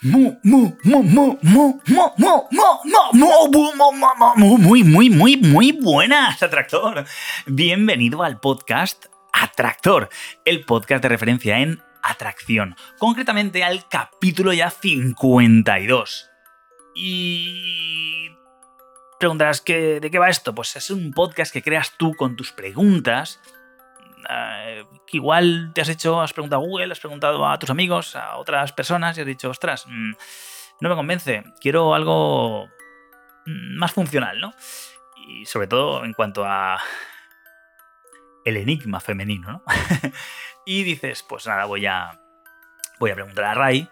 muy, muy, muy, muy, muy, muy, muy buenas, Atractor. Bienvenido al podcast Atractor, el podcast de referencia en atracción, concretamente al capítulo ya 52. Y... Preguntarás, ¿qué, ¿de qué va esto? Pues es un podcast que creas tú con tus preguntas, ah, que igual te has hecho, has preguntado a Google, has preguntado a tus amigos, a otras personas y has dicho, ostras, mm, no me convence, quiero algo mm, más funcional, ¿no? Y sobre todo en cuanto a el enigma femenino, ¿no? y dices, pues nada, voy a, voy a preguntar a Ray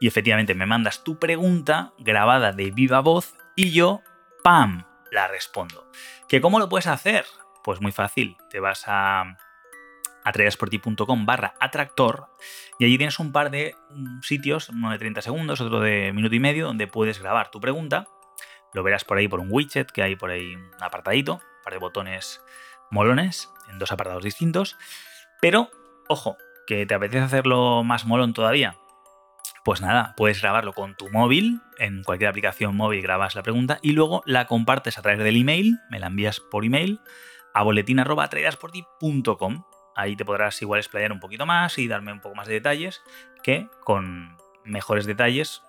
y efectivamente me mandas tu pregunta grabada de viva voz y yo, ¡pam!, la respondo. ¿Que cómo lo puedes hacer? Pues muy fácil, te vas a atrayasporti.com barra atractor y allí tienes un par de mm, sitios, uno de 30 segundos, otro de minuto y medio, donde puedes grabar tu pregunta. Lo verás por ahí por un widget que hay por ahí un apartadito, un par de botones molones en dos apartados distintos. Pero, ojo, que te apetece hacerlo más molón todavía. Pues nada, puedes grabarlo con tu móvil, en cualquier aplicación móvil grabas la pregunta y luego la compartes a través del email, me la envías por email a boletín.atrayasporti.com Ahí te podrás igual explayar un poquito más y darme un poco más de detalles, que con mejores detalles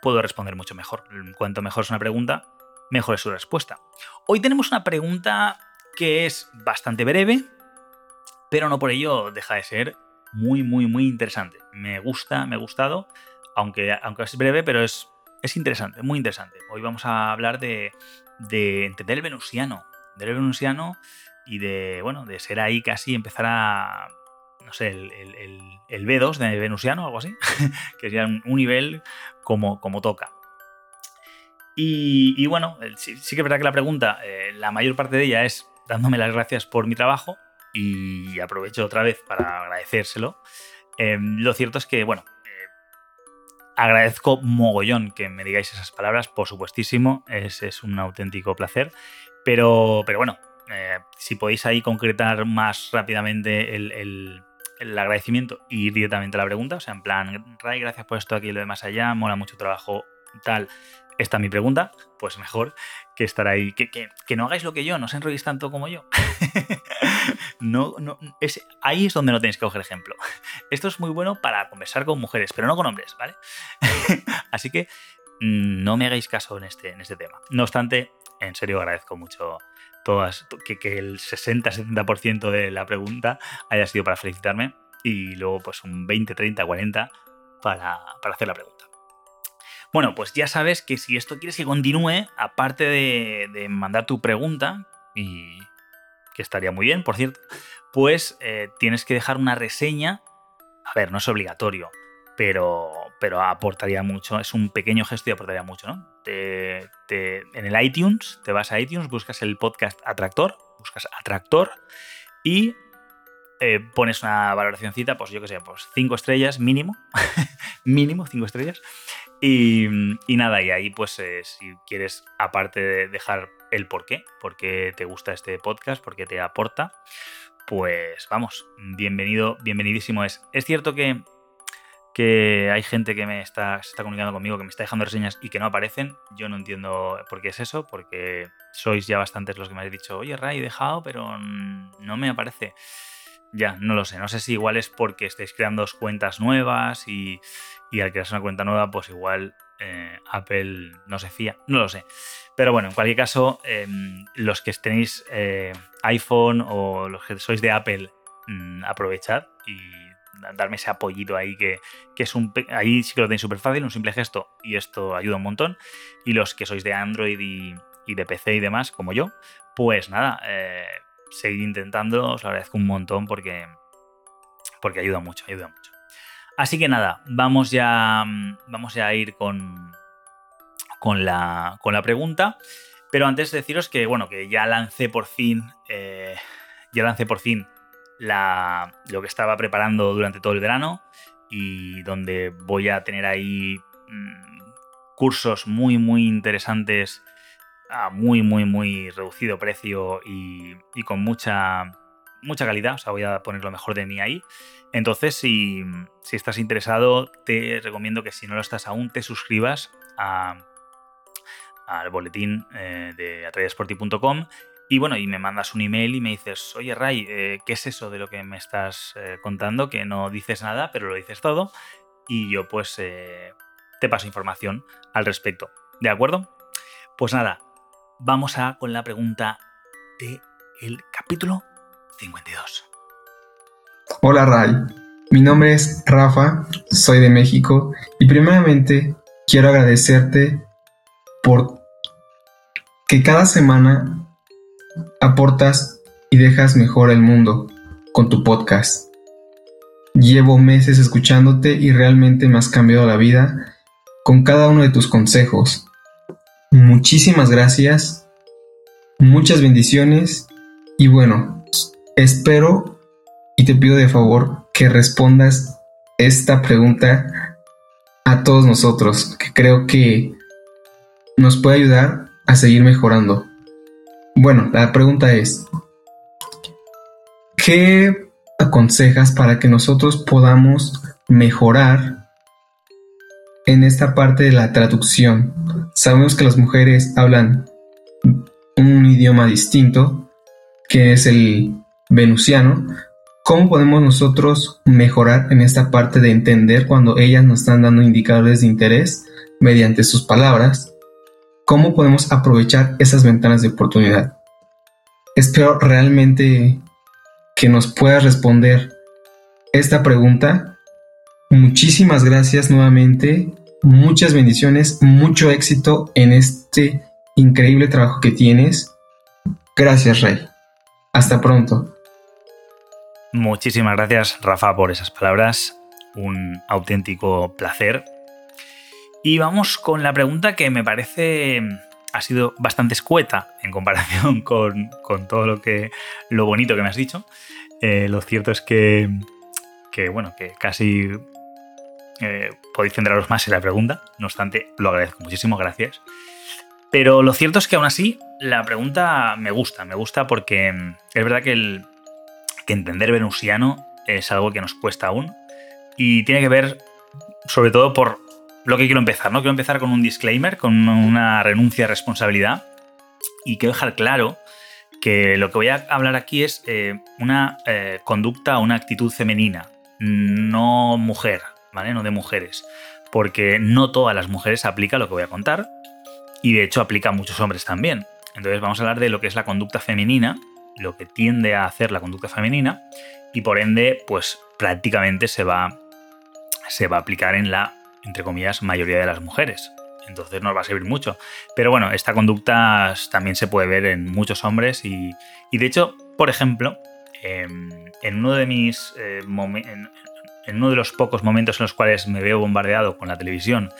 puedo responder mucho mejor. Cuanto mejor es una pregunta, mejor es su respuesta. Hoy tenemos una pregunta que es bastante breve, pero no por ello deja de ser muy, muy, muy interesante. Me gusta, me ha gustado, aunque, aunque es breve, pero es, es interesante, muy interesante. Hoy vamos a hablar de, de entender el venusiano. Del venusiano y de, bueno, de ser ahí casi empezar a, no sé, el, el, B2 de Venusiano algo así, que sería un, nivel como, como toca. Y, bueno, sí, que es verdad que la pregunta, eh, la mayor parte de ella es dándome las gracias por mi trabajo y aprovecho otra vez para agradecérselo. Em, lo cierto es que, bueno, eh, agradezco mogollón que me digáis esas palabras, por supuestísimo, es, es un auténtico placer, pero, pero bueno, eh, si podéis ahí concretar más rápidamente el, agradecimiento y ir directamente a la pregunta, o sea, en plan, Ray, gracias por esto aquí y lo de más allá, mola mucho trabajo, tal. Esta es mi pregunta, pues mejor que estar ahí. Que, no hagáis lo que yo, no os enrolléis tanto como yo. no, no, ahí es donde no tenéis que coger ejemplo. Esto es muy bueno para conversar con mujeres, pero no con hombres, ¿vale? Así que mm, no me hagáis caso en este, en este tema. No obstante, en serio agradezco mucho todas, que, el 60-70% de la pregunta haya sido para felicitarme y luego pues un 20, 30, 40 para, hacer la pregunta. Bueno, pues ya sabes que si esto quieres que continúe, aparte de, mandar tu pregunta, y que estaría muy bien, por cierto, pues eh, tienes que dejar una reseña. A ver, no es obligatorio, pero, pero aportaría mucho, es un pequeño gesto y aportaría mucho, ¿no? En el iTunes, te vas a iTunes, buscas el podcast Atractor, buscas Atractor y eh, pones una valoracióncita, pues yo que sé, pues 5 estrellas mínimo, mínimo 5 estrellas. Y, nada, y ahí pues eh, si quieres, aparte de dejar el por qué, por qué te gusta este podcast, por qué te aporta, pues vamos, bienvenido, bienvenidísimo es. Es cierto que que hay gente que me está, se está comunicando conmigo, que me está dejando reseñas y que no aparecen. Yo no entiendo por qué es eso, porque sois ya bastantes los que me habéis dicho, oye, Ray, he dejado, pero no me aparece. Ya, no lo sé. No sé si igual es porque estáis creando cuentas nuevas y, al crearse una cuenta nueva, pues igual eh, Apple no se fía. No lo sé. Pero bueno, en cualquier caso, em, los que tenéis eh, iPhone o los que sois de Apple, mm, aprovechad y darme ese apoyito ahí que, es un... Ahí sí que lo tenéis súper fácil, un simple gesto y esto ayuda un montón. Y los que sois de Android y, de PC y demás, como yo, pues nada, eh, seguid intentando, os lo agradezco un montón porque, porque ayuda mucho, ayuda mucho. Así que nada, vamos ya, vamos ya a ir con, con, la, con la pregunta. Pero antes deciros que, bueno, que ya lancé por fin, eh, ya lancé por fin la, lo que estaba preparando durante todo el verano y donde voy a tener ahí mm, cursos muy, muy interesantes a muy, muy, muy reducido precio y, con mucha, mucha calidad. O sea, voy a poner lo mejor de mí ahí. Entonces, si, si estás interesado, te recomiendo que si no lo estás aún, te suscribas al boletín eh, de atrayasporti.com y bueno, y me mandas un email y me dices, oye Ray, eh, ¿qué es eso de lo que me estás eh, contando? Que no dices nada, pero lo dices todo. Y yo pues te paso información al respecto. ¿De acuerdo? Pues nada, vamos a con la pregunta del el capítulo 52. Hola Ray, mi nombre es Rafa, soy de México y primeramente quiero agradecerte por que cada semana aportas y dejas mejor el mundo con tu podcast. Llevo meses escuchándote y realmente me has cambiado la vida con cada uno de tus consejos. Muchísimas gracias, muchas bendiciones y bueno, espero y te pido de favor que respondas esta pregunta a todos nosotros, que creo que nos puede ayudar a seguir mejorando. Bueno, la pregunta es, ¿qué aconsejas para que nosotros podamos mejorar en esta parte de la traducción? Sabemos que las mujeres hablan un idioma distinto, que es el venusiano. ¿Cómo podemos nosotros mejorar en esta parte de entender cuando ellas nos están dando indicadores de interés mediante sus palabras cómo podemos aprovechar esas ventanas de oportunidad. Espero realmente que nos puedas responder esta pregunta. Muchísimas gracias nuevamente, muchas bendiciones, mucho éxito en este increíble trabajo que tienes. Gracias, Rey. Hasta pronto. Muchísimas gracias, Rafa, por esas palabras. Un auténtico placer y vamos con la pregunta que me parece mm, ha sido bastante escueta en comparación con, todo lo que lo bonito que me has dicho. Eh, lo cierto es que, bueno, que casi eh, podéis centraros más en la pregunta. No obstante, lo agradezco muchísimo, gracias. Pero lo cierto es que aún así la pregunta me gusta, me gusta porque mm, es verdad que, el, que entender venusiano es algo que nos cuesta aún y tiene que ver sobre todo por lo que quiero empezar, ¿no? Quiero empezar con un disclaimer, con una renuncia a responsabilidad y quiero dejar claro que lo que voy a hablar aquí es eh, una eh, conducta una actitud femenina, no mujer, ¿vale? No de mujeres, porque no todas las mujeres aplica lo que voy a contar y de hecho aplica a muchos hombres también. Entonces vamos a hablar de lo que es la conducta femenina, lo que tiende a hacer la conducta femenina y por ende, pues prácticamente se va, se va a aplicar en la entre comillas, mayoría de las mujeres. Entonces nos va a servir mucho. Pero bueno, esta conducta también se puede ver en muchos hombres y, de hecho, por ejemplo, em, en uno de mis eh, en, uno de los pocos momentos en los cuales me veo bombardeado con la televisión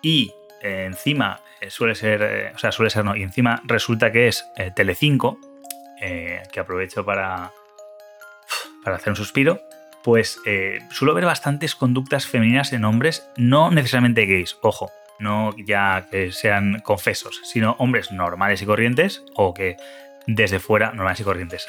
y eh, encima eh, suele ser, o sea, suele ser no, y encima resulta que es Telecinco, que aprovecho para, para hacer un suspiro, pues eh, suelo ver bastantes conductas femeninas en hombres, no necesariamente gays, ojo, no ya que sean confesos, sino hombres normales y corrientes o que desde fuera, normales y corrientes.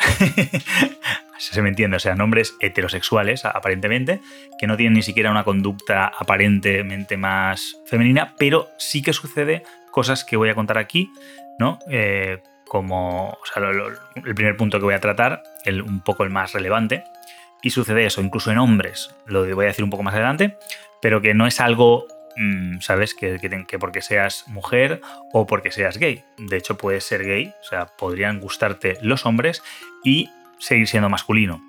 se me entiende, o sea, hombres heterosexuales, aparentemente, que no tienen ni siquiera una conducta aparentemente más femenina, pero sí que sucede cosas que voy a contar aquí, ¿no? Eh, como, el primer punto que voy a tratar, el, un poco el más relevante, y sucede eso, incluso en hombres, lo voy a decir un poco más adelante, pero que no es algo, mm, ¿sabes? Que, que, porque seas mujer o porque seas gay. De hecho, puedes ser gay, o sea, podrían gustarte los hombres y seguir siendo masculino.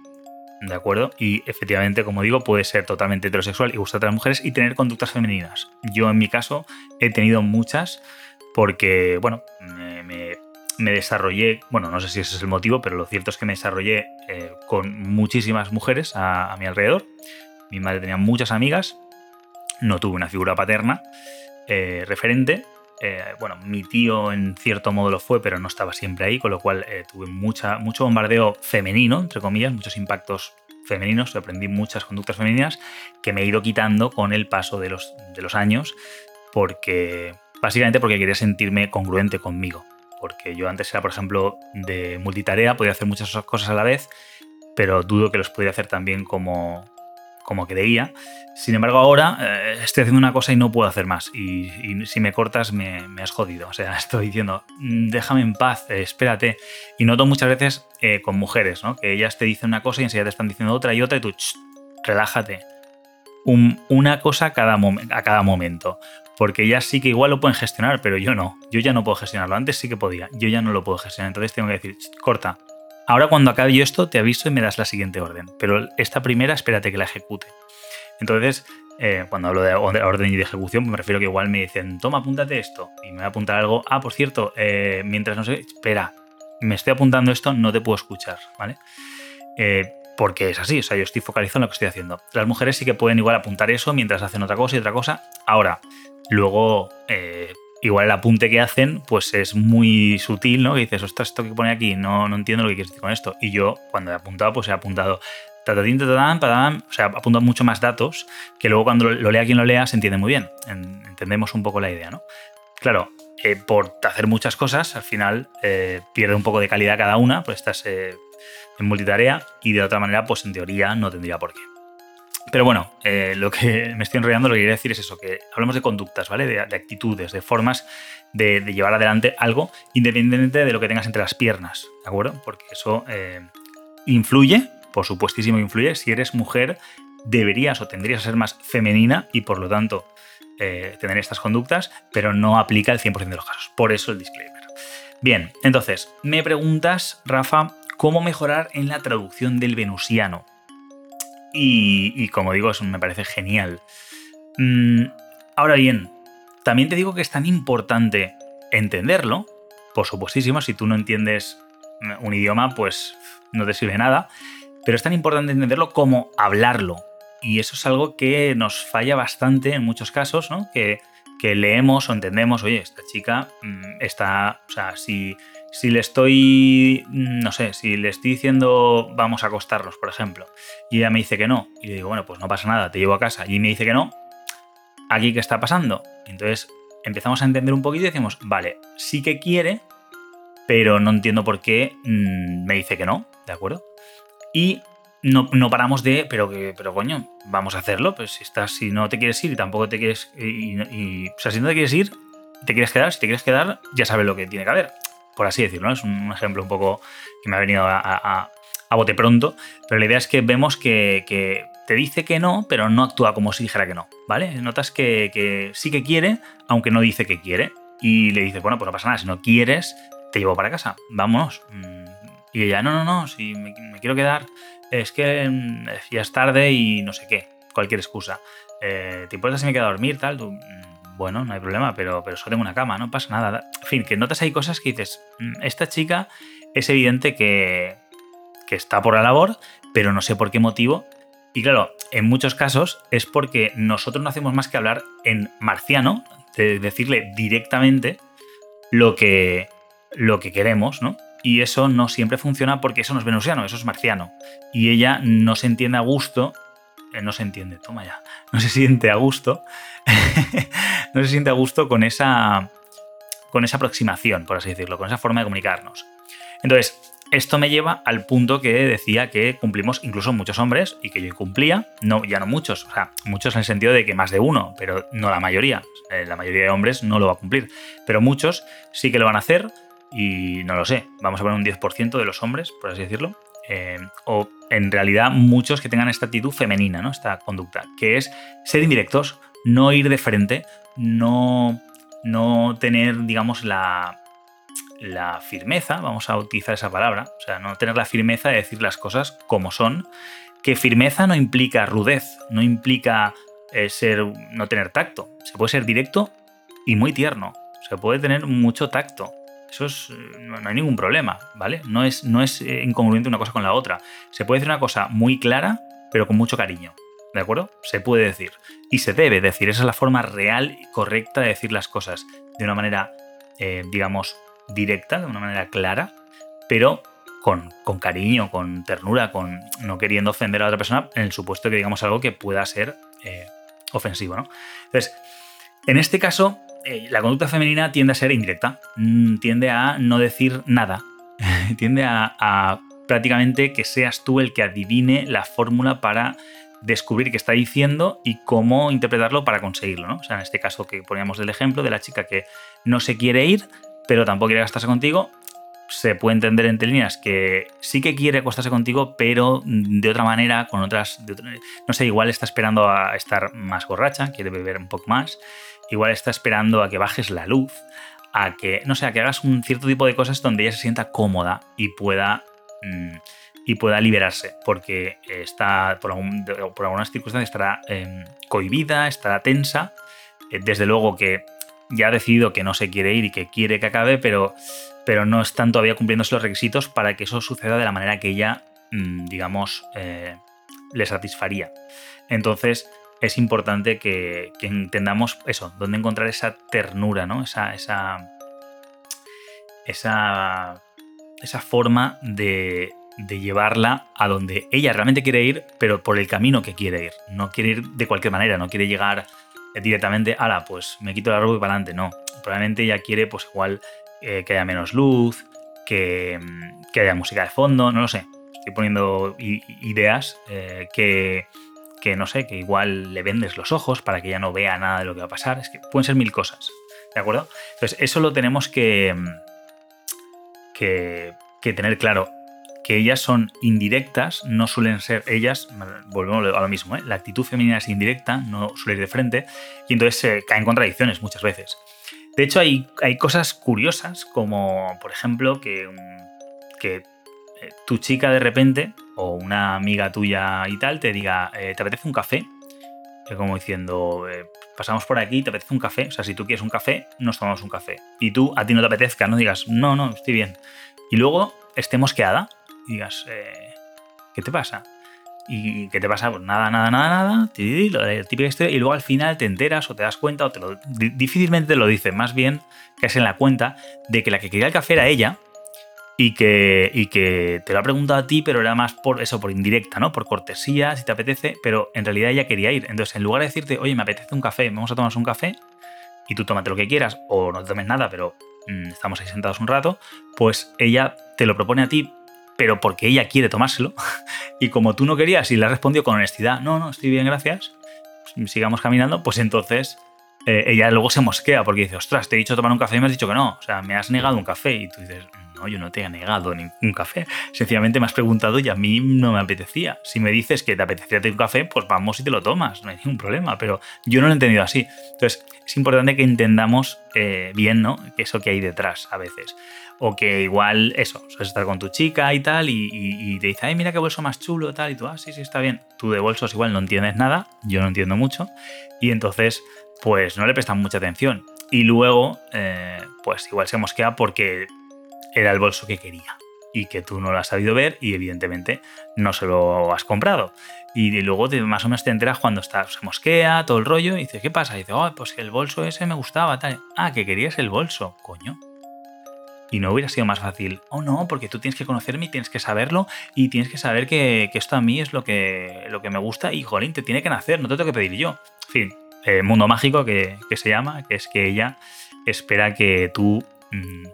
¿De acuerdo? Y efectivamente, como digo, puede ser totalmente heterosexual y gustarte a las mujeres y tener conductas femeninas. Yo, en mi caso, he tenido muchas porque, bueno, me me desarrollé, bueno, no sé si ese es el motivo, pero lo cierto es que me desarrollé eh, con muchísimas mujeres a, mi alrededor. Mi madre tenía muchas amigas, no tuve una figura paterna eh, referente. Eh, bueno, mi tío en cierto modo lo fue, pero no estaba siempre ahí, con lo cual tuve mucha, mucho bombardeo femenino, entre comillas, muchos impactos femeninos, aprendí muchas conductas femeninas que me he ido quitando con el paso de los, de los años, porque básicamente porque quería sentirme congruente conmigo. Porque yo antes era, por ejemplo, de multitarea, podía hacer muchas cosas a la vez, pero dudo que los podía hacer también como, como creía. Sin embargo, ahora eh, estoy haciendo una cosa y no puedo hacer más. Y, si me cortas, me, has jodido. O sea, estoy diciendo, mm, déjame en paz, eh, espérate. Y noto muchas veces eh, con mujeres, ¿no? Que ellas te dicen una cosa y enseguida te están diciendo otra y otra y tú, relájate. una cosa a cada momento. Porque ellas sí que igual lo pueden gestionar, pero yo no. Yo ya no puedo gestionarlo. Antes sí que podía. Yo ya no lo puedo gestionar. Entonces tengo que decir, corta. Ahora cuando acabe yo esto, te aviso y me das la siguiente orden. Pero esta primera, espérate que la ejecute. Entonces, eh, cuando hablo de orden y de ejecución, me refiero que igual me dicen, toma, apúntate esto. Y me voy a apuntar algo. Ah, por cierto, eh, mientras no sé, espera, me estoy apuntando esto, no te puedo escuchar, ¿vale? Eh, porque es así, o sea, yo estoy focalizado en lo que estoy haciendo. Las mujeres sí que pueden igual apuntar eso mientras hacen otra cosa y otra cosa. Ahora, luego, igual el apunte que hacen, pues es muy sutil, ¿no? Que dices, ostras, esto que pone aquí, no, no entiendo lo que quieres decir con esto. Y yo, cuando he apuntado, pues he apuntado tatatín, tatatán, o sea, mucho más datos que luego cuando lo lea quien lo lea se entiende muy bien. Entendemos un poco la idea, ¿no? Claro, eh, por hacer muchas cosas, al final eh, pierde un poco de calidad cada una, pues estás eh, en multitarea y de otra manera, pues en teoría no tendría por qué. Pero bueno, lo que me estoy enrollando, lo que quería decir es eso, que hablamos de conductas, ¿vale? De, actitudes, de formas de, llevar adelante algo independientemente de lo que tengas entre las piernas, ¿de acuerdo? Porque eso influye por supuestísimo influye. Si eres mujer, deberías o tendrías que ser más femenina y por lo tanto eh, tener estas conductas, pero no aplica el 100% de los casos. Por eso el disclaimer. Bien, entonces, me preguntas, Rafa, ¿cómo mejorar en la traducción del venusiano? Y, como digo, eso me parece genial. Mm, ahora bien, también te digo que es tan importante entenderlo, por supuestísimo, si tú no entiendes un idioma, pues no te sirve nada, pero es tan importante entenderlo como hablarlo. Y eso es algo que nos falla bastante en muchos casos, ¿no? Que, leemos o entendemos, oye, esta chica mm, está, o sea, si, si le estoy, mm, no sé, si le estoy diciendo vamos a acostarnos, por ejemplo, y ella me dice que no, y le digo, bueno, pues no pasa nada, te llevo a casa, y me dice que no, ¿aquí qué está pasando? Entonces empezamos a entender un poquito y decimos, vale, sí que quiere, pero no entiendo por qué mm, me dice que no, ¿de acuerdo? Y no, paramos de, pero que, pero coño, vamos a hacerlo. Pues si estás, si no te quieres ir y tampoco te quieres. Y, o sea, si no te quieres ir, te quieres quedar. Si te quieres quedar, ya sabes lo que tiene que haber. Por así decirlo, Es un ejemplo un poco que me ha venido a, bote pronto. Pero la idea es que vemos que, te dice que no, pero no actúa como si dijera que no. ¿Vale? Notas que, sí que quiere, aunque no dice que quiere. Y le dices, bueno, pues no pasa nada. Si no quieres, te llevo para casa. Vámonos. Mm, y ella, no, no, no, si me, quiero quedar, es que mm, ya es tarde y no sé qué, cualquier excusa. Eh, ¿Te importa si me quedo a dormir, tal? Mm, bueno, no hay problema, pero, pero solo tengo una cama, no pasa nada. En fin, que notas hay cosas que dices, mm, esta chica es evidente que, que está por la labor, pero no sé por qué motivo. Y claro, en muchos casos es porque nosotros no hacemos más que hablar en marciano, de decirle directamente lo que, lo que queremos, ¿no? Y eso no siempre funciona porque eso no es venusiano, eso es marciano. Y ella no se entiende a gusto, no se entiende, toma ya, no se siente a gusto, no se siente a gusto con esa, con esa aproximación, por así decirlo, con esa forma de comunicarnos. Entonces, esto me lleva al punto que decía que cumplimos incluso muchos hombres y que yo cumplía, no, ya no muchos, o sea, muchos en el sentido de que más de uno, pero no la mayoría. Eh, la mayoría de hombres no lo va a cumplir, pero muchos sí que lo van a hacer y no lo sé, vamos a poner un 10% de los hombres, por así decirlo, eh, o en realidad muchos que tengan esta actitud femenina, ¿no? esta conducta, que es ser indirectos, no ir de frente, no, no tener, digamos, la, la firmeza, vamos a utilizar esa palabra, o sea, no tener la firmeza de decir las cosas como son, que firmeza no implica rudez, no implica eh, ser, no tener tacto, se puede ser directo y muy tierno, se puede tener mucho tacto, eso es, eh, no, hay ningún problema, ¿vale? No es, no es eh, incongruente una cosa con la otra. Se puede decir una cosa muy clara, pero con mucho cariño. ¿de acuerdo? Se puede decir. Y se debe decir. Esa es la forma real y correcta de decir las cosas. De una manera, eh, digamos, directa, de una manera clara, pero con, cariño, con ternura, con no queriendo ofender a otra persona en el supuesto que digamos algo que pueda ser ofensivo, ¿no? Entonces, en este caso, eh, la conducta femenina tiende a ser indirecta, mm, tiende a no decir nada, tiende a, prácticamente que seas tú el que adivine la fórmula para descubrir qué está diciendo y cómo interpretarlo para conseguirlo, ¿no? O sea, en este caso que poníamos del ejemplo de la chica que no se quiere ir, pero tampoco quiere gastarse contigo, se puede entender entre líneas que sí que quiere acostarse contigo, pero de otra manera, con otras. no sé, igual está esperando a estar más borracha, quiere beber un poco más. Igual está esperando a que bajes la luz, a que, no sé, a que hagas un cierto tipo de cosas donde ella se sienta cómoda y pueda. Mm, y pueda liberarse, porque está, por, algunas circunstancias, estará em, cohibida, estará tensa. Eh, desde luego que ya ha decidido que no se quiere ir y que quiere que acabe, pero pero no están todavía cumpliéndose los requisitos para que eso suceda de la manera que ella, mm, digamos, eh, le satisfaría. Entonces, es importante que, entendamos eso, dónde encontrar esa ternura, ¿no? Esa, esa, esa, esa forma de, de llevarla a donde ella realmente quiere ir, pero por el camino que quiere ir. No quiere ir de cualquier manera, no quiere llegar directamente, ala, pues me quito la ropa y para adelante. No, probablemente ella quiere, pues igual, eh, que haya menos luz, que, haya música de fondo, no lo sé. Estoy poniendo ideas eh, que, que, no sé, que igual le vendes los ojos para que ella no vea nada de lo que va a pasar. Es que pueden ser mil cosas, ¿de acuerdo? Entonces, eso lo tenemos que, que, que tener claro que ellas son indirectas, no suelen ser ellas, volvemos a lo mismo, ¿eh? la actitud femenina es indirecta, no suele ir de frente, y entonces se caen contradicciones muchas veces. De hecho, hay, hay cosas curiosas, como por ejemplo que, que eh, tu chica de repente, o una amiga tuya y tal, te diga, eh, ¿te apetece un café? Eh, como diciendo, pasamos por aquí, ¿te apetece un café? O sea, si tú quieres un café, nos tomamos un café. Y tú, a ti no te apetezca, no digas, no, no, estoy bien. Y luego estemos quedada y digas, ¿qué te pasa? ¿Y qué te pasa? Pues nada, nada, nada, nada, y luego al final te enteras o te das cuenta, o te lo, difícilmente te lo dice, más bien que es en la cuenta de que la que quería el café era ella y que, y que te lo ha preguntado a ti, pero era más por eso, por indirecta, ¿no? Por cortesía, si te apetece, pero en realidad ella quería ir. Entonces, en lugar de decirte, oye, me apetece un café, vamos a tomarnos un café, y tú tómate lo que quieras, o no te tomes nada, pero mm, estamos ahí sentados un rato, pues ella te lo propone a ti pero porque ella quiere tomárselo. y como tú no querías y le has respondido con honestidad, no, no, estoy bien, gracias, pues sigamos caminando, pues entonces eh, ella luego se mosquea porque dice, ostras, te he dicho tomar un café y me has dicho que no. O sea, me has negado un café. Y tú dices, no, yo no te he negado ningún café. Sencillamente me has preguntado y a mí no me apetecía. Si me dices que te apetecía un café, pues vamos y te lo tomas, no hay ningún problema. Pero yo no lo he entendido así. Entonces, es importante que entendamos eh, bien, ¿no? Eso que hay detrás a veces. O que igual, eso, sueles estar con tu chica y tal, y, te dice, ay, mira qué bolso más chulo, tal, y tú, ah, sí, sí, está bien. Tú de bolsos igual no entiendes nada, yo no entiendo mucho, y entonces, pues no le prestan mucha atención. Y luego, eh, pues igual se mosquea porque era el bolso que quería y que tú no lo has sabido ver y evidentemente no se lo has comprado. Y luego te, más o menos te enteras cuando está, se mosquea, todo el rollo, y dice, ¿qué pasa? Y dice, oh, pues el bolso ese me gustaba, tal. Ah, que querías el bolso, coño. Y no hubiera sido más fácil. Oh, no, porque tú tienes que conocerme y tienes que saberlo y tienes que saber que, esto a mí es lo que, lo que me gusta y, jolín, te tiene que nacer, no te tengo que pedir yo. En fin, eh, mundo mágico que, se llama, que es que ella espera que tú mm,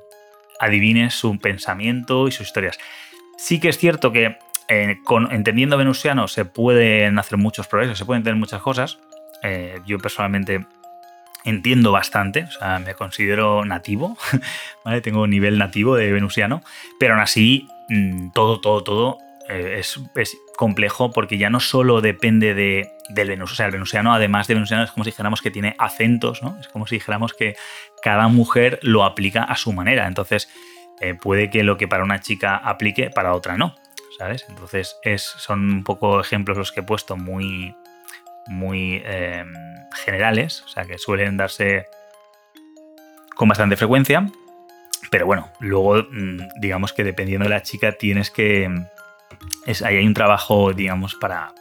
adivines su pensamiento y sus historias. Sí que es cierto que eh, con, entendiendo venusiano se pueden hacer muchos progresos, se pueden entender muchas cosas. Eh, yo personalmente entiendo bastante, o sea, me considero nativo. Tengo un nivel nativo de venusiano, pero aún así mm, todo, todo, todo eh, es, complejo porque ya no solo depende de, del venusiano, o sea, el venusiano, además de venusiano, es como si dijéramos que tiene acentos, ¿no? Es como si dijéramos que cada mujer lo aplica a su manera, entonces eh, puede que lo que para una chica aplique, para otra no, ¿sabes? Entonces es, son un poco ejemplos los que he puesto muy, muy em, generales, o sea que suelen darse con bastante frecuencia. Pero bueno, luego mm, digamos que dependiendo de la chica tienes que... Es, ahí hay un trabajo, digamos, para,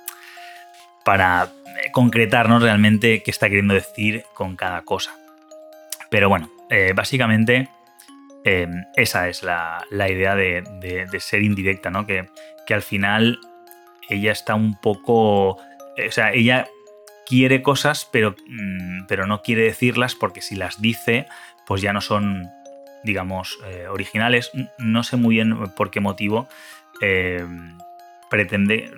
para concretarnos realmente qué está queriendo decir con cada cosa. Pero bueno, eh, básicamente em, esa es la, idea de, ser indirecta, ¿no? Que, que, al final ella está un poco. Eh, o sea, ella quiere cosas, pero, mm, pero no quiere decirlas porque si las dice, pues ya no son, digamos, eh, originales. No sé muy bien por qué motivo em, pretende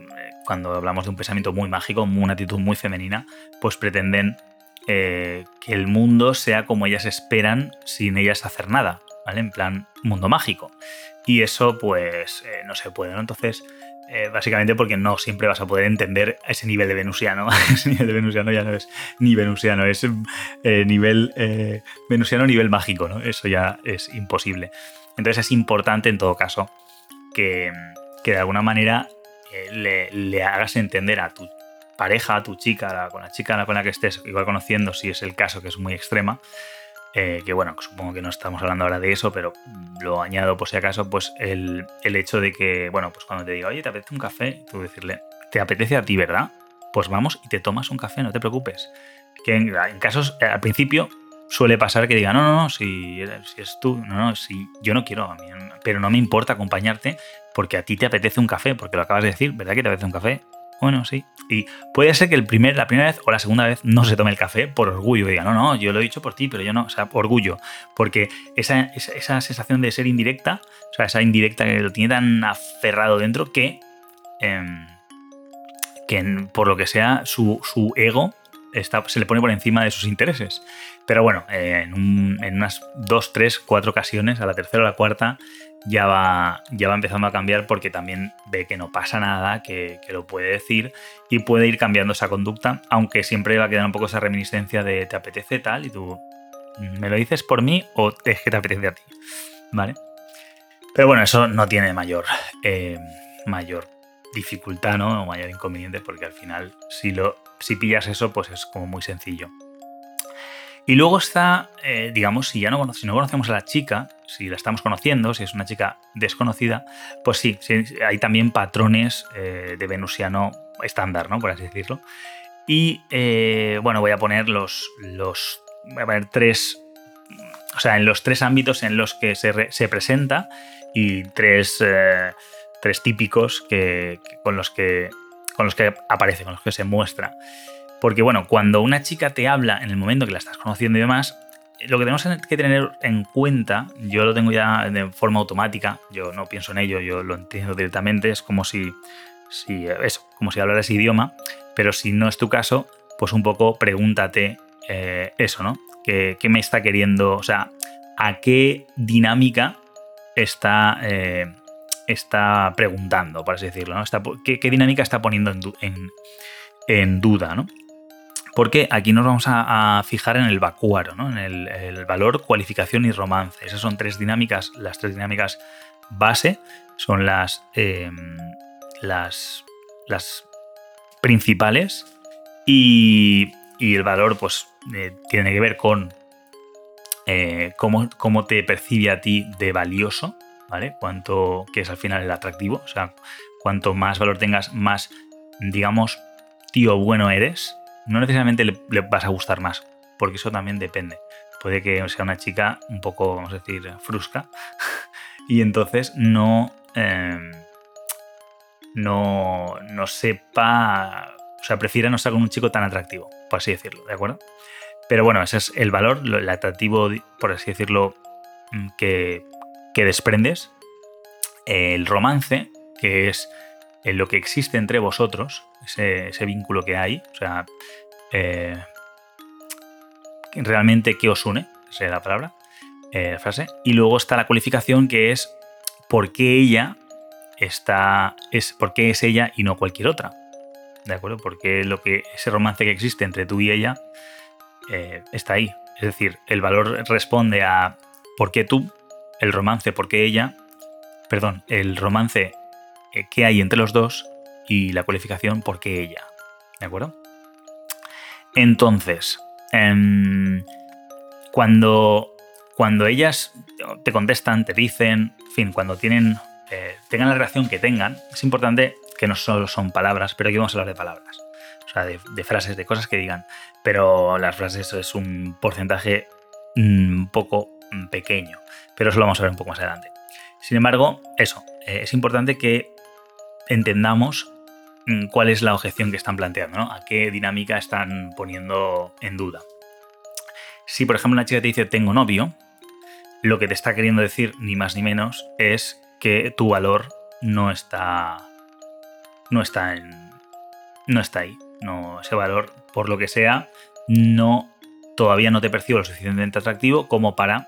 cuando hablamos de un pensamiento muy mágico, una actitud muy femenina, pues pretenden eh, que el mundo sea como ellas esperan sin ellas hacer nada, ¿vale? En plan mundo mágico. Y eso pues eh, no se puede, ¿no? Entonces, eh, básicamente porque no siempre vas a poder entender ese nivel de venusiano. ese nivel de venusiano ya no es ni venusiano, es nivel venusiano, nivel mágico, ¿no? Eso ya es imposible. Entonces es importante en todo caso que, que de alguna manera le, hagas entender a tu pareja, a tu chica, con la chica con la que estés igual conociendo, si es el caso que es muy extrema, eh, que bueno, supongo que no estamos hablando ahora de eso, pero lo añado por si acaso, pues el, hecho de que, bueno, pues cuando te diga, oye, ¿te apetece un café? Tú decirle, ¿te apetece a ti, verdad? Pues vamos y te tomas un café, no te preocupes. Que en, casos, al principio, suele pasar que diga, no, no, no, si, si es tú, no, no, si yo no quiero, pero no me importa acompañarte porque a ti te apetece un café, porque lo acabas de decir, ¿verdad que te apetece un café? Bueno, sí. Y puede ser que el primer, la primera vez o la segunda vez no se tome el café por orgullo. Y diga, no, no, yo lo he dicho por ti, pero yo no. O sea, orgullo. Porque esa, esa, sensación de ser indirecta, o sea, esa indirecta que lo tiene tan aferrado dentro que, em, que por lo que sea, su, ego está, se le pone por encima de sus intereses. Pero bueno, en, en, unas dos, tres, cuatro ocasiones, a la tercera o la cuarta, ya va, ya va empezando a cambiar porque también ve que no pasa nada, que, lo puede decir y puede ir cambiando esa conducta, aunque siempre va a quedar un poco esa reminiscencia de te apetece tal y tú me lo dices por mí o es que te apetece a ti, ¿vale? Pero bueno, eso no tiene mayor, eh, mayor dificultad, ¿no? O mayor inconveniente porque al final si, lo, si pillas eso pues es como muy sencillo. Y luego está, eh, digamos, si ya no, si no conocemos a la chica, si la estamos conociendo, si es una chica desconocida, pues sí, hay también patrones eh, de venusiano estándar, ¿no? Por así decirlo. Y eh, bueno, voy a poner los, los. Voy a poner tres. O sea, en los tres ámbitos en los que se, se presenta y tres, tres típicos que, con, los que, con los que aparece, con los que se muestra. Porque bueno, cuando una chica te habla en el momento que la estás conociendo y demás, lo que tenemos que tener en cuenta, yo lo tengo ya de forma automática, yo no pienso en ello, yo lo entiendo directamente, es como si, si eso, como si hablaras idioma, pero si no es tu caso, pues un poco pregúntate eh, eso, ¿no? ¿Qué, me está queriendo? O sea, ¿a qué dinámica está, eh, está preguntando, por así decirlo, ¿no? ¿qué, dinámica está poniendo en, en duda, ¿no? Porque aquí nos vamos a, fijar en el vacuaro, ¿no? en el, valor, cualificación y romance. Esas son tres dinámicas, las tres dinámicas base son las, em, las, principales y, el valor pues eh, tiene que ver con eh, cómo, cómo, te percibe a ti de valioso, ¿vale? Cuánto, que es al final el atractivo, o sea, cuanto más valor tengas, más, digamos, tío bueno eres, no necesariamente le, vas a gustar más, porque eso también depende. Puede que sea una chica un poco, vamos a decir, frusca, y entonces no, em, no, no sepa, o sea, prefiera no estar con un chico tan atractivo, por así decirlo, ¿de acuerdo? Pero bueno, ese es el valor, el atractivo, por así decirlo, mm, que, que desprendes. El romance, que es lo que existe entre vosotros, ese, vínculo que hay, o sea, eh, realmente qué os une, esa es la palabra, eh, frase, y luego está la cualificación que es por qué ella está, es, por qué es ella y no cualquier otra, ¿de acuerdo? Porque lo que, ese romance que existe entre tú y ella eh, está ahí, es decir, el valor responde a por qué tú, el romance, por qué ella, perdón, el romance que hay entre los dos y la cualificación porque ella. ¿De acuerdo? Entonces, em, cuando, cuando ellas te contestan, te dicen, en fin, cuando tienen, eh, tengan la reacción que tengan, es importante que no solo son palabras, pero aquí vamos a hablar de palabras. sea, de, frases, de cosas que digan. Pero las frases es un porcentaje un poco pequeño. Pero eso lo vamos a ver un poco más adelante. Sin embargo, eso, eh, es importante que entendamos mm, cuál es la objeción que están planteando, ¿no? A qué dinámica están poniendo en duda. Si, por ejemplo, una chica te dice tengo novio, lo que te está queriendo decir, ni más ni menos, es que tu valor no está. no está en. no está ahí. No, ese valor, por lo que sea, no. todavía no te percibo lo suficientemente atractivo como para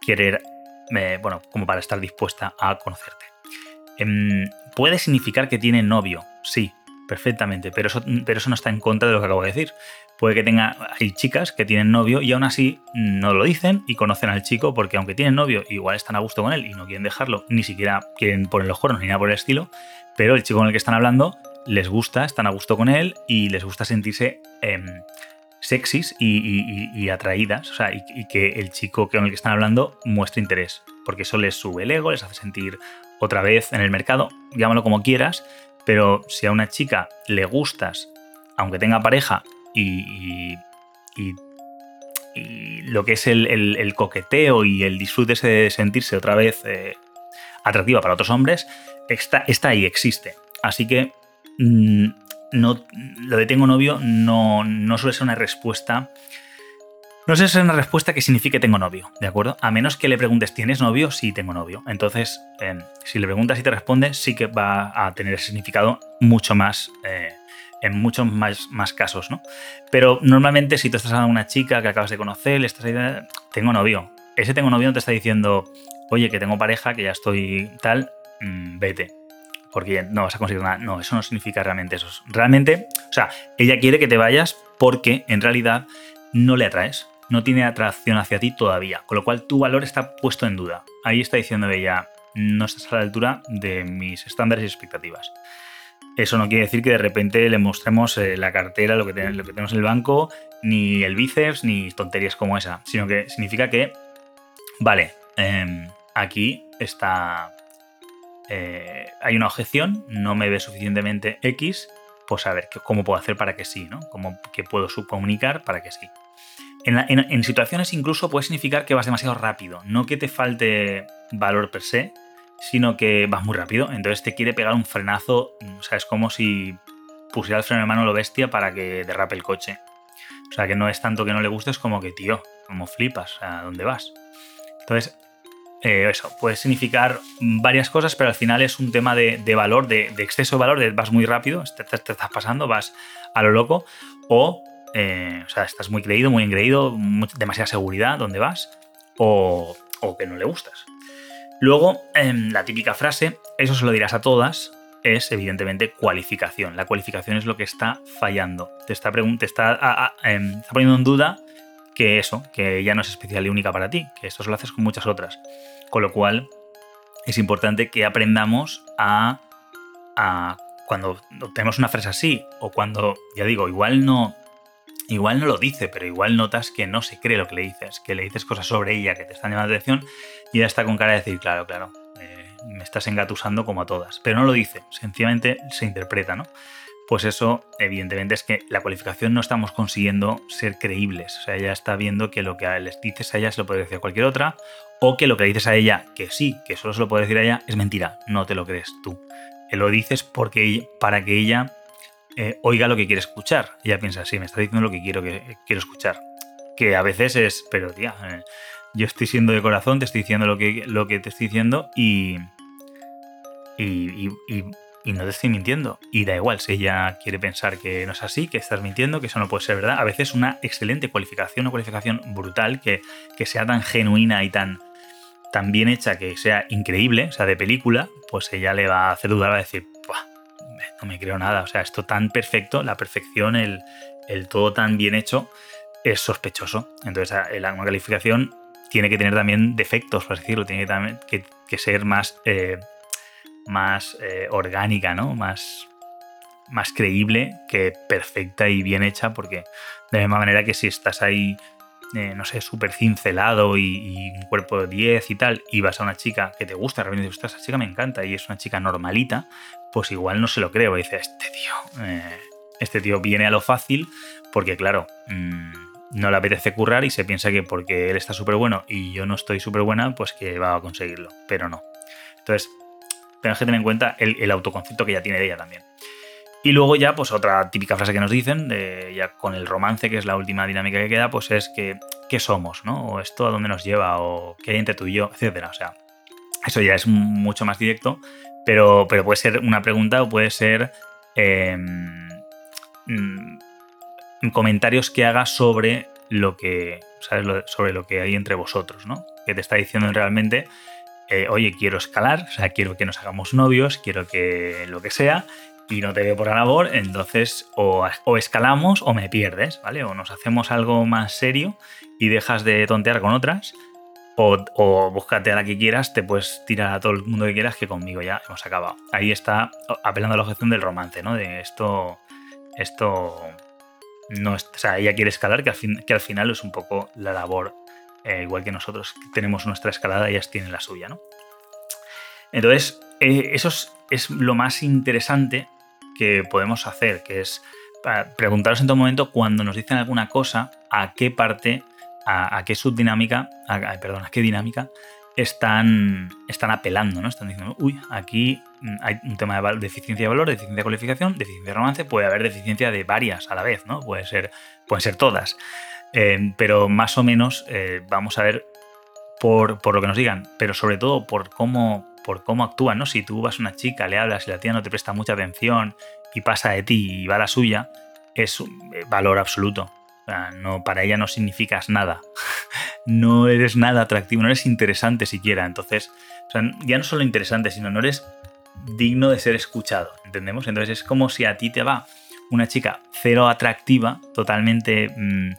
querer. Eh, bueno, como para estar dispuesta a conocerte. Em, puede significar que tiene novio, sí, perfectamente, pero eso, no está en contra de lo que acabo de decir. Puede que tenga, hay chicas que tienen novio y aún así no lo dicen y conocen al chico porque aunque tienen novio, igual están a gusto con él y no quieren dejarlo, ni siquiera quieren poner los cuernos ni nada por el estilo, pero el chico con el que están hablando les gusta, están a gusto con él y les gusta sentirse eh, sexys y, atraídas, o sea, y, y, que el chico con el que están hablando muestre interés, porque eso les sube el ego, les hace sentir otra vez en el mercado, llámalo como quieras, pero si a una chica le gustas, aunque tenga pareja y, lo que es el, coqueteo y el disfrute de sentirse otra vez eh, atractiva para otros hombres, está, está, ahí, existe. Así que mm, no, lo de tengo novio no, no suele ser una respuesta. No suele ser una respuesta que signifique tengo novio, ¿de acuerdo? A menos que le preguntes, ¿tienes novio? Sí, tengo novio. Entonces, em, si le preguntas y te responde, sí que va a tener significado mucho más eh, en muchos más, más casos, ¿no? Pero normalmente si tú estás hablando a una chica que acabas de conocer, le estás diciendo, tengo novio. Ese tengo novio no te está diciendo, oye, que tengo pareja, que ya estoy tal, mm, vete. Porque no vas a conseguir nada. No, eso no significa realmente eso. Realmente, o sea, ella quiere que te vayas porque en realidad no le atraes. No tiene atracción hacia ti todavía. Con lo cual tu valor está puesto en duda. Ahí está diciendo ella, no estás a la altura de mis estándares y expectativas. Eso no quiere decir que de repente le mostremos eh, la cartera, lo que, tenemos en el banco, ni el bíceps, ni tonterías como esa, sino que significa que, vale, em, aquí está, eh, hay una objeción, no me ve suficientemente X, pues a ver cómo puedo hacer para que sí, ¿no? Cómo que puedo subcomunicar para que sí. En, situaciones incluso puede significar que vas demasiado rápido, no que te falte valor per se, sino que vas muy rápido. Entonces te quiere pegar un frenazo. O sea, es como si pusiera el freno de mano lo bestia para que derrape el coche. O sea, que no es tanto que no le gustes como que, tío, como flipas, ¿a dónde vas? Entonces, eh, eso, puede significar varias cosas, pero al final es un tema de, valor, de, exceso de valor, de vas muy rápido, te, estás pasando, vas a lo loco, o, eh, o sea, estás muy creído, muy engreído, demasiada seguridad, ¿dónde vas? O, o que no le gustas. Luego, em, la típica frase, eso se lo dirás a todas, es evidentemente cualificación. La cualificación es lo que está fallando. Te está, está, em, está poniendo en duda que eso, que ya no es especial y única para ti, que esto se lo haces con muchas otras. Con lo cual, es importante que aprendamos a, a cuando tenemos una frase así, o cuando, ya digo, igual no, igual no lo dice, pero igual notas que no se cree lo que le dices, que le dices cosas sobre ella que te están llamando la atención y ella está con cara de decir, claro, claro, eh, me estás engatusando como a todas. Pero no lo dice, sencillamente se interpreta, ¿no? Pues eso, evidentemente, es que la cualificación no estamos consiguiendo ser creíbles. O sea, ella está viendo que lo que les dices a ella se lo puede decir a cualquier otra, o que lo que le dices a ella, que sí, que solo se lo puede decir a ella, es mentira, no te lo crees tú. Lo dices porque, para que ella eh, oiga lo que quiere escuchar. ella piensa, sí, me está diciendo lo que quiero, que, quiero escuchar. Que a veces es, pero tía, eh, yo estoy siendo de corazón, te estoy diciendo lo que, lo que te estoy diciendo y, y, no te estoy mintiendo. Y da igual si ella quiere pensar que no es así, que estás mintiendo, que eso no puede ser verdad. A veces una excelente cualificación, una cualificación brutal, que, que sea tan genuina y tan, tan bien hecha, que sea increíble, o sea, de película, pues ella le va a hacer dudar, va a decir, no me creo nada. O sea, esto tan perfecto, la perfección, el, todo tan bien hecho, es sospechoso. Entonces, la calificación tiene que tener también defectos, por decirlo, tiene que, también, que, ser más, eh, más eh, orgánica, ¿no? Más, más creíble que perfecta y bien hecha, porque de la misma manera que si estás ahí, eh, no sé, súper cincelado y, un cuerpo de 10 y tal, y vas a una chica que te gusta, realmente dices, esa chica me encanta y es una chica normalita, pues igual no se lo creo. Dice, este tío, eh, este tío viene a lo fácil porque, claro, mm, no le apetece currar y se piensa que porque él está súper bueno y yo no estoy súper buena, pues que va a conseguirlo. Pero no. Entonces, tenemos que tener en cuenta el, autoconcepto que ya tiene de ella también. Y luego ya, pues otra típica frase que nos dicen, ya con el romance, que es la última dinámica que queda, pues es que, ¿qué somos? ¿no? O esto a dónde nos lleva, o qué hay entre tú y yo, etcétera. O sea, eso ya es mucho más directo, pero, pero puede ser una pregunta o puede ser em, mm, comentarios que haga sobre lo que, ¿sabes? sobre lo que hay entre vosotros, ¿no? Que te está diciendo realmente, eh, oye, quiero escalar, o sea, quiero que nos hagamos novios, quiero que lo que sea, y no te veo por la labor, entonces o, escalamos o me pierdes, ¿vale? O nos hacemos algo más serio y dejas de tontear con otras, o, búscate a la que quieras, te puedes tirar a todo el mundo que quieras, que conmigo ya hemos acabado. Ahí está apelando a la objeción del romance, ¿no? De esto, esto no o sea, ella quiere escalar, que al, final es un poco la labor, eh, igual que nosotros tenemos nuestra escalada, ellas tienen la suya, ¿no? Entonces, eh, eso es, lo más interesante que podemos hacer, que es preguntaros en todo momento cuando nos dicen alguna cosa, a qué parte, a, qué subdinámica, perdón, a qué dinámica están, están apelando, ¿no? Están diciendo, uy, aquí mm, hay un tema de deficiencia de valor, deficiencia de cualificación, deficiencia de romance, puede haber deficiencia de varias a la vez, ¿no? Puede ser, pueden ser todas. Eh, pero más o menos eh, vamos a ver por, por, lo que nos digan, pero sobre todo por cómo, por cómo actúan, ¿no? Si tú vas a una chica, le hablas y la tía no te presta mucha atención y pasa de ti y va a la suya, es eh, valor absoluto. No, para ella no significas nada. no eres nada atractivo, no eres interesante siquiera. Entonces, ya no solo interesante, sino no eres digno de ser escuchado. ¿Entendemos? Entonces es como si a ti te va una chica cero atractiva, totalmente mm,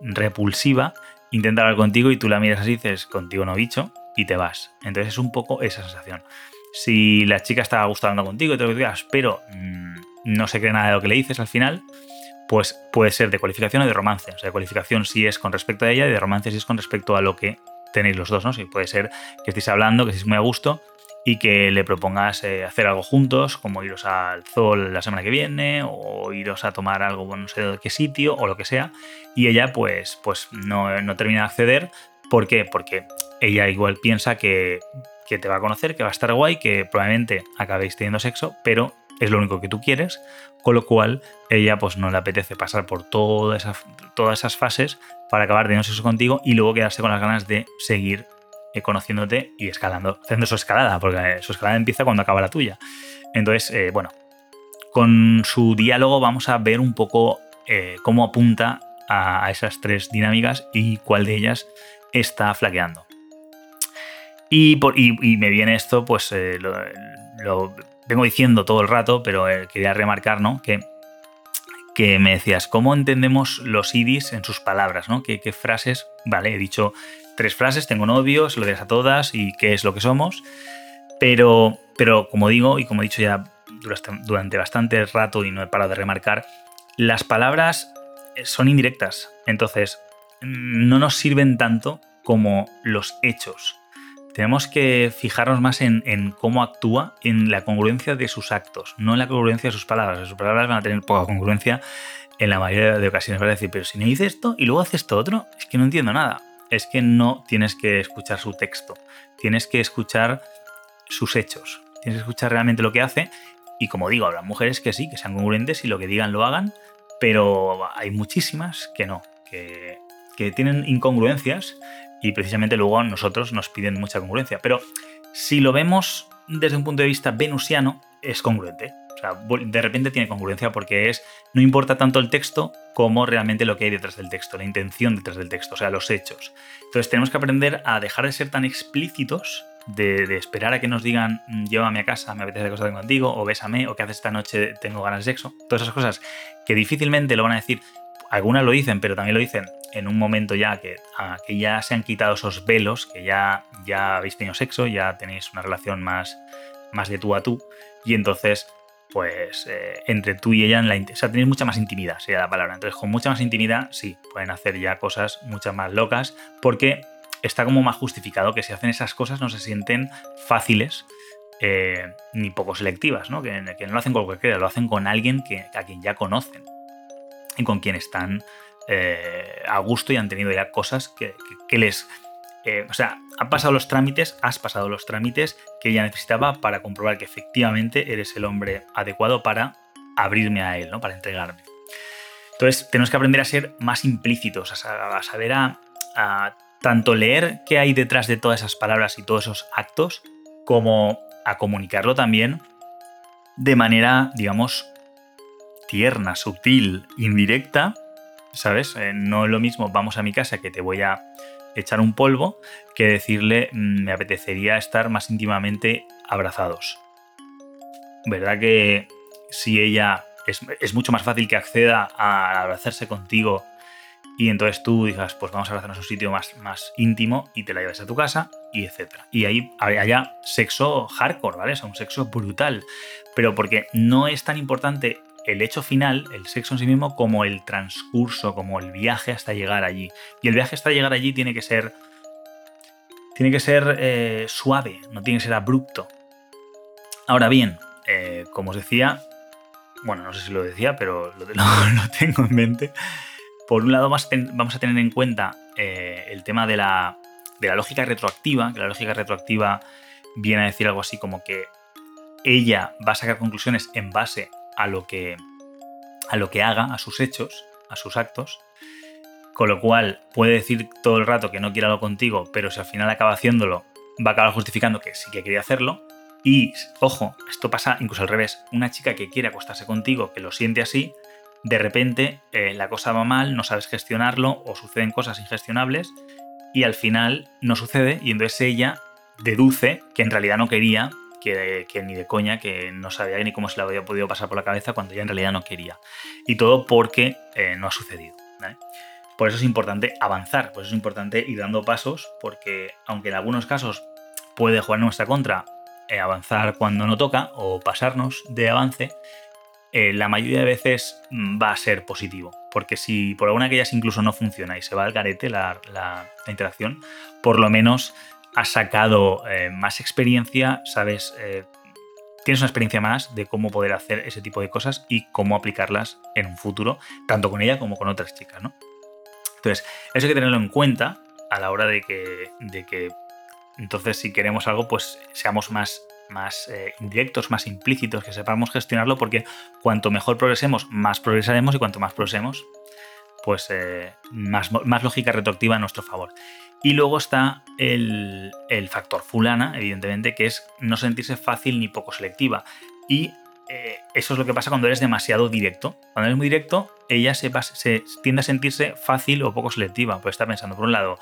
repulsiva, intenta hablar contigo y tú la miras así y dices, contigo no bicho, y te vas. Entonces es un poco esa sensación. Si la chica está gustando contigo y te lo digas, pero mm, no se cree nada de lo que le dices al final, pues puede ser de cualificación o de romance. O sea, de cualificación si es con respecto a ella y de romance si es con respecto a lo que tenéis los dos, ¿no? Si puede ser que estéis hablando, que estéis muy a gusto y que le propongas eh, hacer algo juntos, como iros al zoo la semana que viene o iros a tomar algo, bueno, no sé de qué sitio o lo que sea, y ella pues, pues no, no termina de acceder. ¿Por qué? Porque ella igual piensa que, que te va a conocer, que va a estar guay, que probablemente acabéis teniendo sexo, pero es lo único que tú quieres, con lo cual ella pues no le apetece pasar por todas esas, fases para acabar teniendo sexo contigo y luego quedarse con las ganas de seguir eh, conociéndote y escalando, haciendo su escalada, porque su escalada empieza cuando acaba la tuya. Entonces, eh, bueno, con su diálogo vamos a ver un poco eh, cómo apunta a, esas tres dinámicas y cuál de ellas está flaqueando. Y, por, me viene esto, pues lo, vengo diciendo todo el rato, pero quería remarcar, ¿no? Que, que me decías, ¿cómo entendemos los idis en sus palabras, ¿no? ¿Qué, frases? Vale, he dicho tres frases, tengo novio, se lo dices a todas y qué es lo que somos. Pero, pero como digo, y como he dicho ya durante bastante rato y no he parado de remarcar, las palabras son indirectas. Entonces, no nos sirven tanto como los hechos. Tenemos que fijarnos más en, cómo actúa, en la congruencia de sus actos, no en la congruencia de sus palabras. Sus palabras van a tener poca congruencia en la mayoría de ocasiones. Va a decir, pero si no dice esto y luego hace esto otro, es que no entiendo nada. Es que no tienes que escuchar su texto, tienes que escuchar sus hechos, tienes que escuchar realmente lo que hace. Y como digo, habrá mujeres que sí, que sean congruentes y lo que digan lo hagan, pero hay muchísimas que no, que, tienen incongruencias y precisamente luego a nosotros nos piden mucha congruencia. Pero si lo vemos desde un punto de vista venusiano, es congruente. O sea, de repente tiene congruencia porque es, no importa tanto el texto como realmente lo que hay detrás del texto, la intención detrás del texto, o sea, los hechos. Entonces tenemos que aprender a dejar de ser tan explícitos de, esperar a que nos digan mm, llévame a casa, me apetece acostar contigo, o bésame, o qué haces esta noche, tengo ganas de sexo. Todas esas cosas que difícilmente lo van a decir. Algunas lo dicen, pero también lo dicen en un momento ya que, que ya se han quitado esos velos, que ya, ya habéis tenido sexo, ya tenéis una relación más, más de tú a tú, y entonces pues eh, entre tú y ella, en la, o sea, tenéis mucha más intimidad, sería la palabra. Entonces, con mucha más intimidad, sí, pueden hacer ya cosas muchas más locas, porque está como más justificado que si hacen esas cosas no se sienten fáciles eh, ni poco selectivas, ¿no? Que, no lo hacen con cualquiera, lo hacen con alguien que, a quien ya conocen y con quien están eh, a gusto y han tenido ya cosas que, les... Eh, o sea, han pasado los trámites, has pasado los trámites que ella necesitaba para comprobar que efectivamente eres el hombre adecuado para abrirme a él, ¿no? Para entregarme. Entonces, tenemos que aprender a ser más implícitos, a, saber a, tanto leer qué hay detrás de todas esas palabras y todos esos actos, como a comunicarlo también de manera, digamos, tierna, sutil, indirecta, ¿sabes? Eh, no es lo mismo, vamos a mi casa que te voy a echar un polvo, que decirle, mm, me apetecería estar más íntimamente abrazados. ¿Verdad que si ella es, mucho más fácil que acceda a abrazarse contigo y entonces tú digas, pues vamos a abrazarnos a un sitio más, más íntimo y te la llevas a tu casa y etcétera. Y ahí haya sexo hardcore, ¿vale? O sea, un sexo brutal. Pero porque no es tan importante el hecho final, el sexo en sí mismo, como el transcurso, como el viaje hasta llegar allí. Y el viaje hasta llegar allí tiene que ser. Tiene que ser eh, suave, no tiene que ser abrupto. Ahora bien, eh, como os decía, bueno, no sé si lo decía, pero lo, tengo en mente. Por un lado, vamos a tener en cuenta eh, el tema de la, de la lógica retroactiva, que la lógica retroactiva viene a decir algo así como que ella va a sacar conclusiones en base a lo que, a lo que haga, a sus hechos, a sus actos, con lo cual puede decir todo el rato que no quiere algo contigo, pero si al final acaba haciéndolo, va a acabar justificando que sí que quería hacerlo, y, ojo, esto pasa incluso al revés. Una chica que quiere acostarse contigo, que lo siente así, de repente eh, la cosa va mal, no sabes gestionarlo o suceden cosas ingestionables y al final no sucede y entonces ella deduce que en realidad no quería, que, ni de coña, que no sabía ni cómo se le había podido pasar por la cabeza cuando ella en realidad no quería. Y todo porque eh, no ha sucedido. Por eso es importante avanzar, por eso es importante ir dando pasos, porque aunque en algunos casos puede jugar nuestra contra eh, avanzar cuando no toca o pasarnos de avance, eh, la mayoría de veces mm, va a ser positivo. Porque si por alguna de ellas incluso no funciona y se va al garete la, interacción, por lo menos has sacado eh, más experiencia, sabes, tienes una experiencia más de cómo poder hacer ese tipo de cosas y cómo aplicarlas en un futuro, tanto con ella como con otras chicas, ¿no? Entonces, eso hay que tenerlo en cuenta a la hora de que, de que entonces, si queremos algo, pues seamos más, más eh, indirectos, más implícitos, que sepamos gestionarlo, porque cuanto mejor progresemos, más progresaremos y cuanto más progresemos, pues eh, más, más, lógica retroactiva a nuestro favor. Y luego está el, factor fulana, evidentemente, que es no sentirse fácil ni poco selectiva. Y eh, eso es lo que pasa cuando eres demasiado directo. Cuando eres muy directo, ella se, se tiende a sentirse fácil o poco selectiva. Pues está pensando, por un lado,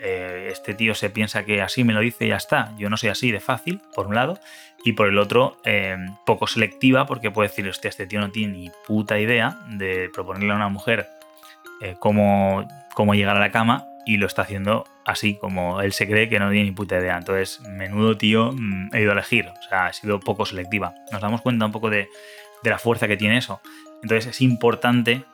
eh, este tío se piensa que así me lo dice y ya está. Yo no soy así de fácil, por un lado, y por el otro, poco selectiva, porque puede decir, hostia, este tío no tiene ni puta idea de proponerle a una mujer eh, cómo, cómo llegar a la cama y lo está haciendo así, como él se cree que no tiene ni puta idea. Entonces, menudo tío, mm, he ido a elegir, o sea, ha sido poco selectiva. Nos damos cuenta un poco de, de la fuerza que tiene eso. Entonces, es importante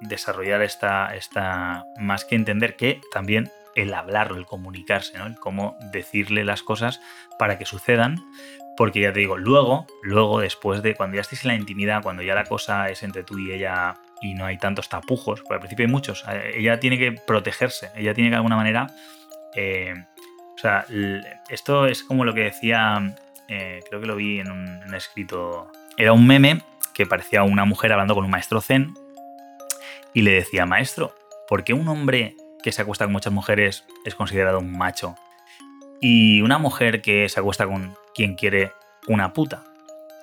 desarrollar esta, esta, más que entender que también el hablarlo, el comunicarse, ¿no? El cómo decirle las cosas para que sucedan. Porque ya te digo, luego, luego, después de cuando ya estéis en la intimidad, cuando ya la cosa es entre tú y ella y no hay tantos tapujos, porque al principio hay muchos, eh, ella tiene que protegerse, ella tiene que de alguna manera. Eh, o sea, esto es como lo que decía, eh, creo que lo vi en un, escrito. Era un meme que parecía una mujer hablando con un maestro zen y le decía, maestro, ¿por qué un hombre que se acuesta con muchas mujeres es considerado un macho. Y una mujer que se acuesta con quien quiere una puta.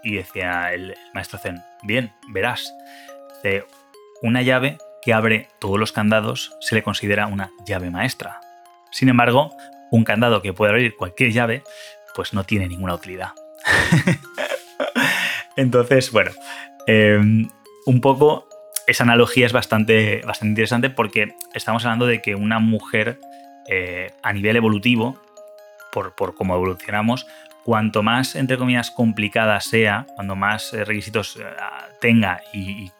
Y decía el, maestro Zen, bien, verás, una llave que abre todos los candados se le considera una llave maestra. Sin embargo, un candado que puede abrir cualquier llave, pues no tiene ninguna utilidad. Entonces, bueno, em, un poco esa analogía es bastante, bastante interesante porque estamos hablando de que una mujer eh, a nivel evolutivo, por, por cómo evolucionamos, cuanto más, entre comillas, complicada sea, cuando más eh, requisitos eh, tenga y,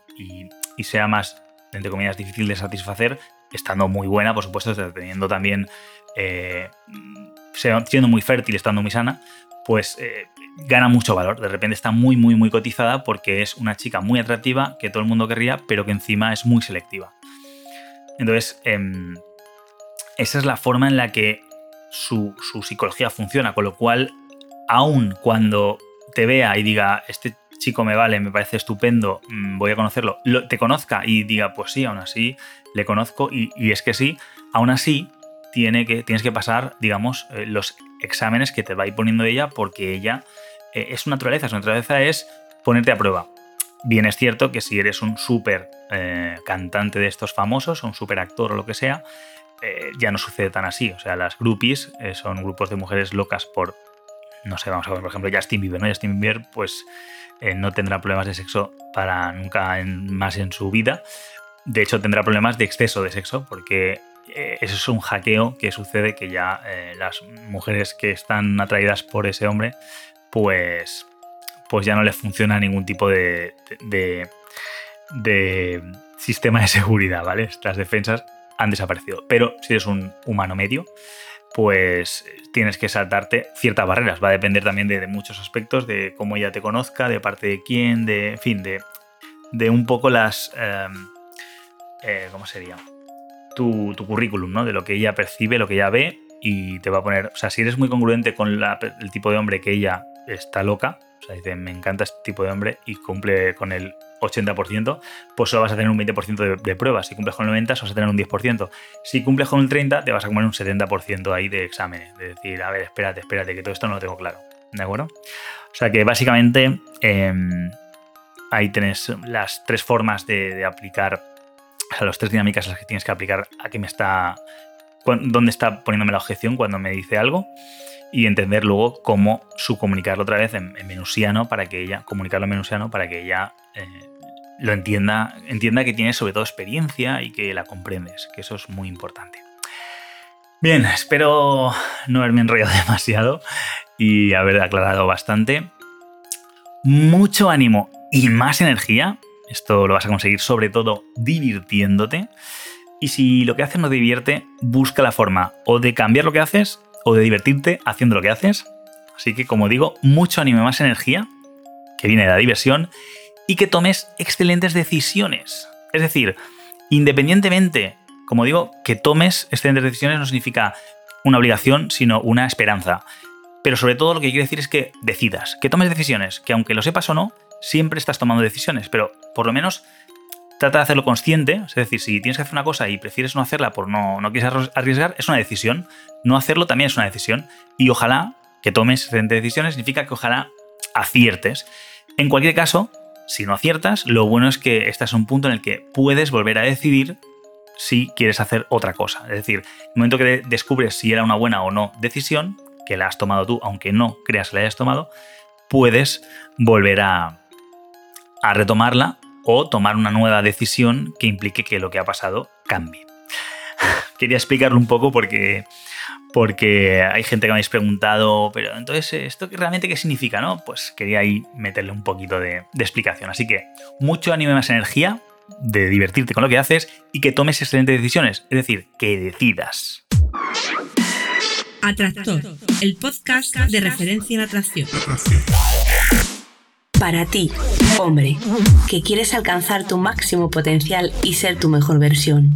sea más, entre comillas, difícil de satisfacer, estando muy buena, por supuesto, teniendo también, siendo muy fértil, estando muy sana, pues gana mucho valor. De repente está muy, muy, muy cotizada porque es una chica muy atractiva que todo el mundo querría, pero que encima es muy selectiva. Entonces, em, esa es la forma en la que su, psicología funciona, con lo cual, aun cuando te vea y diga, este chico me vale, me parece estupendo, mm, voy a conocerlo, te conozca y diga, pues sí, aún así le conozco y, es que sí, aún así tiene que, tienes que pasar, digamos, eh, los exámenes que te va a ir poniendo ella porque ella eh, es su naturaleza, su naturaleza es ponerte a prueba. Bien es cierto que si eres un súper eh, cantante de estos famosos, o un súper actor o lo que sea, ya no sucede tan así. O sea, las groupies son grupos de mujeres locas por, no sé, vamos a ver, por ejemplo, Justin Bieber, ¿no? Justin Bieber, pues no tendrá problemas de sexo para nunca más en su vida. De hecho, tendrá problemas de exceso de sexo porque eh, eso es un hackeo que sucede que ya eh, las mujeres que están atraídas por ese hombre, pues, pues ya no les funciona ningún tipo de, de, sistema de seguridad, ¿vale? Estas defensas han desaparecido. Pero si eres un humano medio, pues tienes que saltarte ciertas barreras. Va a depender también de, muchos aspectos, de cómo ella te conozca, de parte de quién, de, en fin, de, de un poco las... Em, eh, ¿Cómo sería? tu, currículum, ¿no? De lo que ella percibe, lo que ella ve y te va a poner, o sea, si eres muy congruente con el tipo de hombre que ella está loca, o sea, dice, me encanta este tipo de hombre y cumple con el 80%, pues solo vas a tener un 20% de, pruebas. Si cumples con el 90, vas a tener un 10%. Si cumples con el 30, te vas a comer un 70% ahí de exámenes. De decir, a ver, espérate, espérate, que todo esto no lo tengo claro. ¿De acuerdo? O sea que básicamente em, ahí tenés las tres formas de aplicar o sea, las tres dinámicas las que tienes que aplicar a qué me está. dónde está poniéndome la objeción cuando me dice algo. Y entender luego cómo subcomunicarlo otra vez en, menusiano para que ella. comunicarlo en menusiano para que ella eh, lo entienda. Entienda que tienes sobre todo experiencia y que la comprendes. Que eso es muy importante. Bien, espero no haberme enrollado demasiado y haber aclarado bastante. Mucho ánimo y más energía esto lo vas a conseguir sobre todo divirtiéndote. Y si lo que haces no te divierte, busca la forma o de cambiar lo que haces o de divertirte haciendo lo que haces. Así que, como digo, mucho ánimo más energía, que viene de la diversión, y que tomes excelentes decisiones. Es decir, independientemente, como digo, que tomes excelentes decisiones no significa una obligación, sino una esperanza. Pero sobre todo lo que quiero decir es que decidas, que tomes decisiones, que aunque lo sepas o no, siempre estás tomando decisiones, pero por lo menos trata de hacerlo consciente. Es decir, si tienes que hacer una cosa y prefieres no hacerla por no, no quieres arriesgar, es una decisión. No hacerlo también es una decisión. Y ojalá que tomes excelentes decisiones significa que ojalá aciertes. En cualquier caso, si no aciertas, lo bueno es que este es un punto en el que puedes volver a decidir si quieres hacer otra cosa. Es decir, el momento que descubres si era una buena o no decisión, que la has tomado tú, aunque no creas que la hayas tomado, puedes volver a, a retomarla o tomar una nueva decisión que implique que lo que ha pasado cambie. Quería explicarlo un poco porque, porque hay gente que me habéis preguntado, pero entonces, ¿esto realmente qué significa? no? Pues quería ahí meterle un poquito de, de explicación. Así que mucho ánimo y más energía de divertirte con lo que haces y que tomes excelentes decisiones, es decir, que decidas. Atractor, el podcast de referencia en atracción. Para ti, hombre, que quieres alcanzar tu máximo potencial y ser tu mejor versión.